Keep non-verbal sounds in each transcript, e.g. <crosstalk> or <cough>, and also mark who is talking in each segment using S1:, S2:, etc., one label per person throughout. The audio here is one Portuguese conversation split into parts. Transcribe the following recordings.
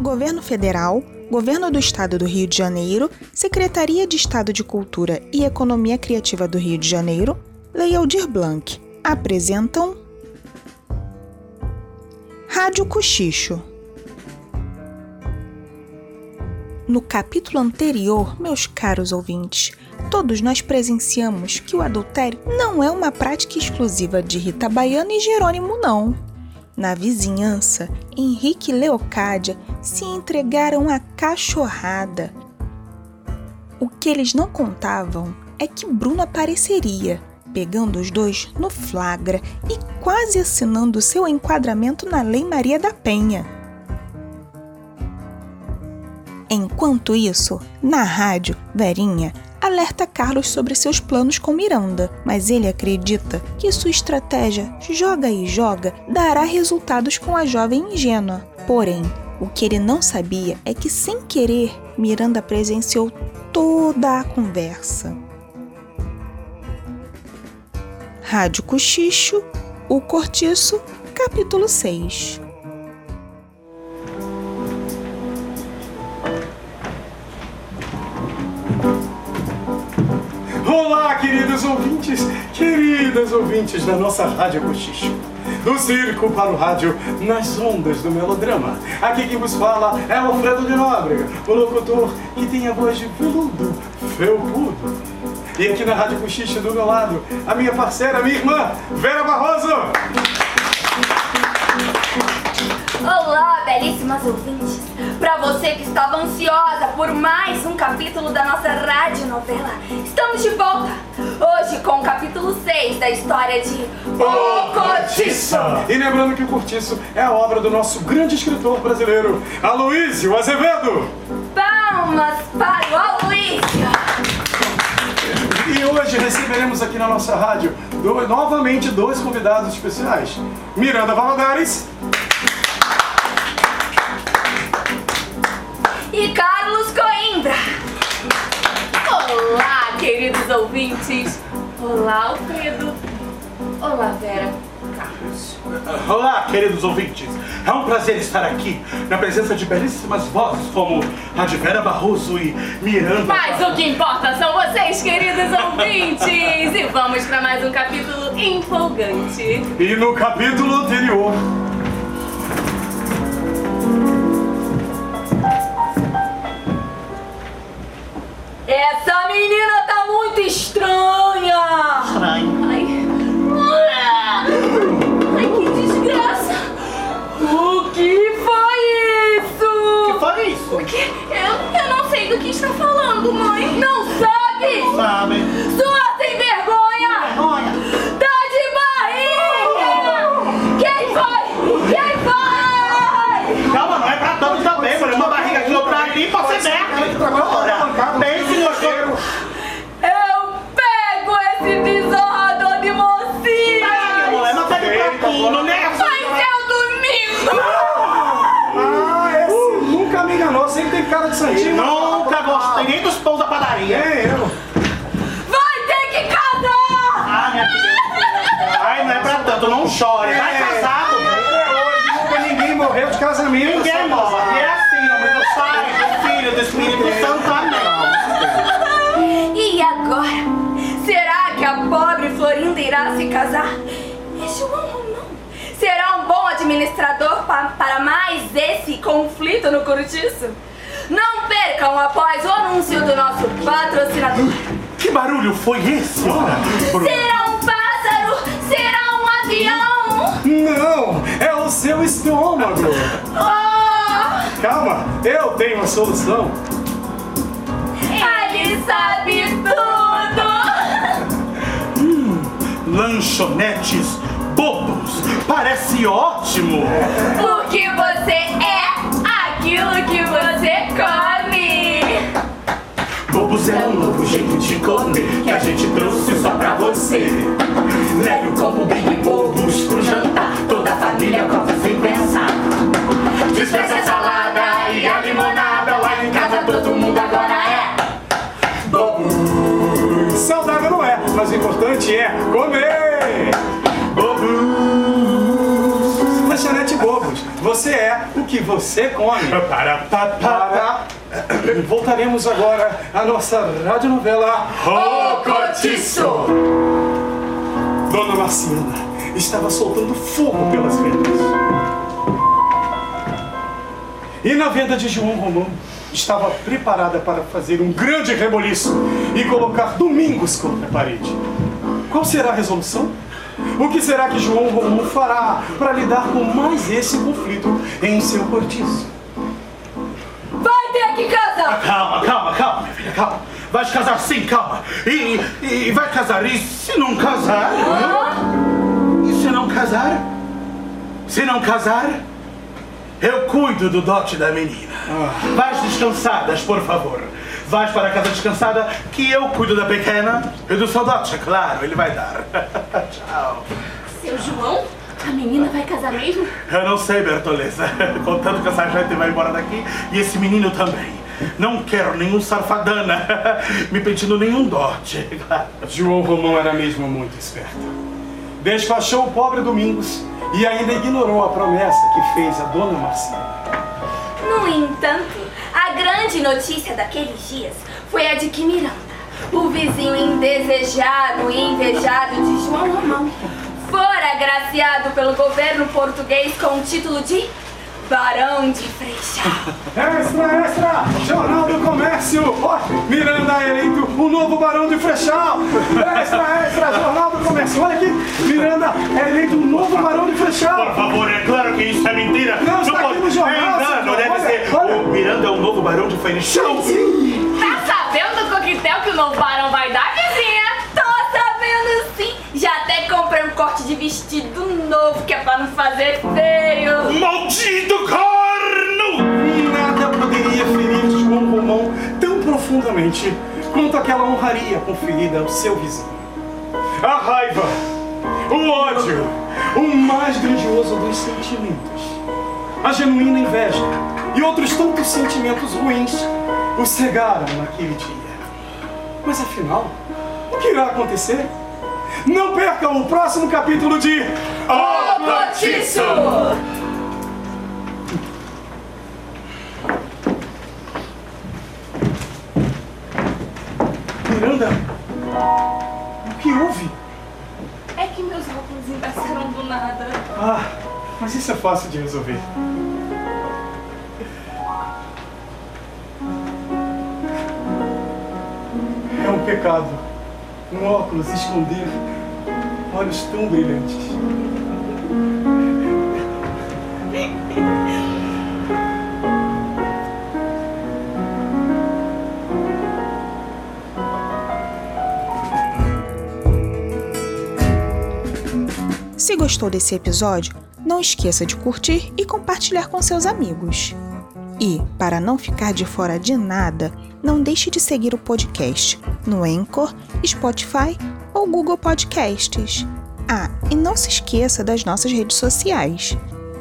S1: Governo Federal, Governo do Estado do Rio de Janeiro, Secretaria de Estado de Cultura e Economia Criativa do Rio de Janeiro, Lei Aldir Blanc. Apresentam Rádio Cochicho. No capítulo anterior, meus caros ouvintes, todos nós presenciamos que o adultério não é uma prática exclusiva de Rita Baiana e Jerônimo, não. Na vizinhança, Henrique e Leocádia se entregaram à cachorrada. O que eles não contavam é que Bruno apareceria, pegando os dois no flagra e quase assinando seu enquadramento na Lei Maria da Penha. Enquanto isso, na rádio, Verinha alerta Carlos sobre seus planos com Miranda, mas ele acredita que sua estratégia joga e joga dará resultados com a jovem ingênua. Porém, o que ele não sabia é que, sem querer, Miranda presenciou toda a conversa. Rádio Cochicho, O Cortiço, capítulo 6
S2: queridos ouvintes, queridas ouvintes da nossa Rádio Cochicho. Do circo para o rádio, nas ondas do melodrama. Aqui quem vos fala é Alfredo de Nóbrega, o locutor que tem a voz de veludo, felpudo. E aqui na Rádio Cochicho, do meu lado, a minha parceira, minha irmã, Vera Barroso.
S3: Olá, belíssimas ouvintes! Para você que estava ansiosa por mais um capítulo da nossa radionovela, estamos de volta! Hoje com o capítulo 6 da história de O Cortiço!
S2: E lembrando que o Cortiço é a obra do nosso grande escritor brasileiro, Aloysio Azevedo!
S3: Palmas para o Aloysio!
S2: E hoje receberemos aqui na nossa rádio do- novamente dois convidados especiais: Miranda Valadares
S3: E Carlos Coimbra! Olá, queridos ouvintes! Olá, Alfredo! Olá, Vera! Carlos!
S4: Olá, queridos ouvintes. É um prazer estar aqui na presença de belíssimas vozes como a de Vera Barroso e Miranda.
S3: Mas o que importa são vocês, queridos ouvintes! E vamos para mais um capítulo empolgante.
S2: E no capítulo anterior,
S3: sabe?
S2: Casamento.
S4: Ninguém
S2: só
S4: morre.
S2: casado.
S4: É assim, nome do Pai, do Filho, do Espírito Santo. Amém.
S3: E agora? Será que a pobre Florinda irá se casar? É João ou não? Será um bom administrador pa- para mais esse conflito no Curutiço? Não percam após o anúncio do nosso patrocinador.
S4: Que barulho foi esse? Ora.
S3: Será um pássaro? Será um avião?
S2: Não, é o seu estômago.
S3: Oh,
S2: Calma, eu tenho a solução.
S3: ele sabe tudo!
S4: Lanchonetes bobos. Parece ótimo.
S3: Porque você é aquilo que você come!
S4: Bobos é um novo jeito de comer que a gente trouxe só pra você. O
S2: comer.
S4: Bobos.
S2: Você é o que você come. <laughs>
S4: Para, para, para.
S2: Voltaremos agora à nossa radionovela
S4: Ô, Cortiço!
S2: Dona Marciana estava soltando fogo pelas vendas. E na venda de João Romão estava preparada para fazer um grande reboliço e colocar Domingos contra a parede. Qual será a resolução? O que será que João Romão fará para lidar com mais esse conflito em seu cortiço?
S3: Vai ter que casar!
S4: Calma, calma, calma, minha filha, calma. Vai casar sim, calma. E, e vai casar. E se não casar? E se não casar? Se não casar, eu cuido do dote da menina. Vais descansadas, por favor. Vais para a casa descansada, que eu cuido da pequena e do seu dote, é claro, ele vai dar. <laughs>
S3: João? A menina vai casar mesmo?
S4: Eu não sei, Bertoleza. <laughs> Contanto que essa gente vai embora daqui e esse menino também. Não quero nenhum sarfadana, <laughs> me pedindo nenhum dote. <laughs>
S2: João Romão era mesmo muito esperto. Despachou o pobre Domingos e ainda ignorou a promessa que fez a dona Marcela.
S3: No entanto, a grande notícia daqueles dias foi a de que Miranda, o vizinho indesejado e invejado de João Romão, fora agraciado pelo governo português com o título de Barão de Freixal. <laughs>
S2: Extra, extra! Jornal do Comércio! Ó, Miranda é eleito o novo Barão de Frechal! Extra, extra! Jornal do Comércio! Olha aqui! Miranda é eleito o novo Barão de
S4: Por
S2: Frechal!
S4: favor, é claro que isso é mentira.
S2: Não, está aqui no jornal,
S4: É engano,
S2: senhor.
S4: deve
S2: Olha,
S4: ser.
S2: olha.
S4: O Miranda é o novo barão de Fenichão.
S3: Tá sabendo do coquetel que o novo barão vai dar? Vestido novo que é pra não fazer feio.
S4: Maldito corno!
S2: Nada poderia ferir João Romão tão profundamente quanto aquela honraria conferida ao seu vizinho. A raiva, o ódio, o mais grandioso dos sentimentos, a genuína inveja e outros tantos sentimentos ruins o cegaram naquele dia. Mas afinal, o que irá acontecer? Não percam o próximo capítulo de
S3: Ô, Cortiço!
S2: Miranda. O que houve?
S3: É que meus óculos embaçaram do nada.
S2: Ah, mas isso é fácil de resolver. É um pecado um óculos esconder olhos tão brilhantes.
S1: Se gostou desse episódio, não esqueça de curtir e compartilhar com seus amigos. E, para não ficar de fora de nada, não deixe de seguir o podcast no Anchor, Spotify ou Google Podcasts. Ah, e não se esqueça das nossas redes sociais.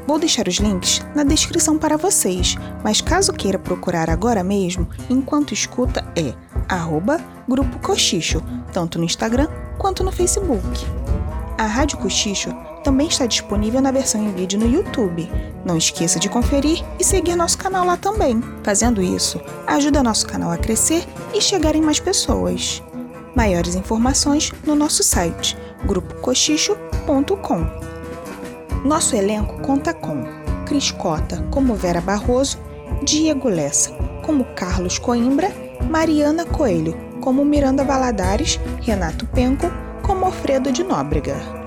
S1: Vou deixar os links na descrição para vocês, mas caso queira procurar agora mesmo, enquanto escuta é arroba Grupo Cochicho, tanto no Instagram quanto no Facebook. A Rádio Cochicho também está disponível na versão em vídeo no YouTube. Não esqueça de conferir e seguir nosso canal lá também. Fazendo isso, ajuda nosso canal a crescer e chegar em mais pessoas. Maiores informações no nosso site grupocochicho.com. Nosso elenco conta com Cris Cota como Vera Barroso, Diego Lessa como Carlos Coimbra, Mariana Coelho como Miranda Valadares, Renato Penco como Alfredo de Nóbrega.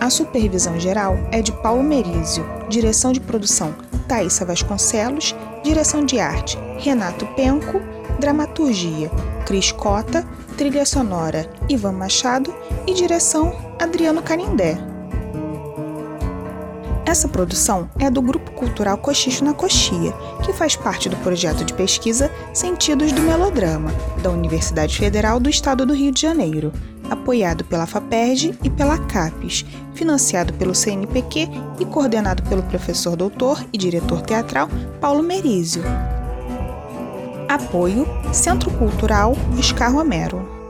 S1: A supervisão geral é de Paulo Merizio, direção de produção Thaisa Vasconcelos, direção de arte Renato Penco, dramaturgia Cris Cota, trilha sonora Ivan Machado. E direção Adriano Canindé. Essa produção é do Grupo Cultural Cochicho na Coxia, que faz parte do projeto de pesquisa Sentidos do Melodrama, da Universidade Federal do Estado do Rio de Janeiro, apoiado pela FAPERJ e pela CAPES, financiado pelo CNPq e coordenado pelo professor doutor e diretor teatral Paulo Merizio. Apoio Centro Cultural Oscar Romero.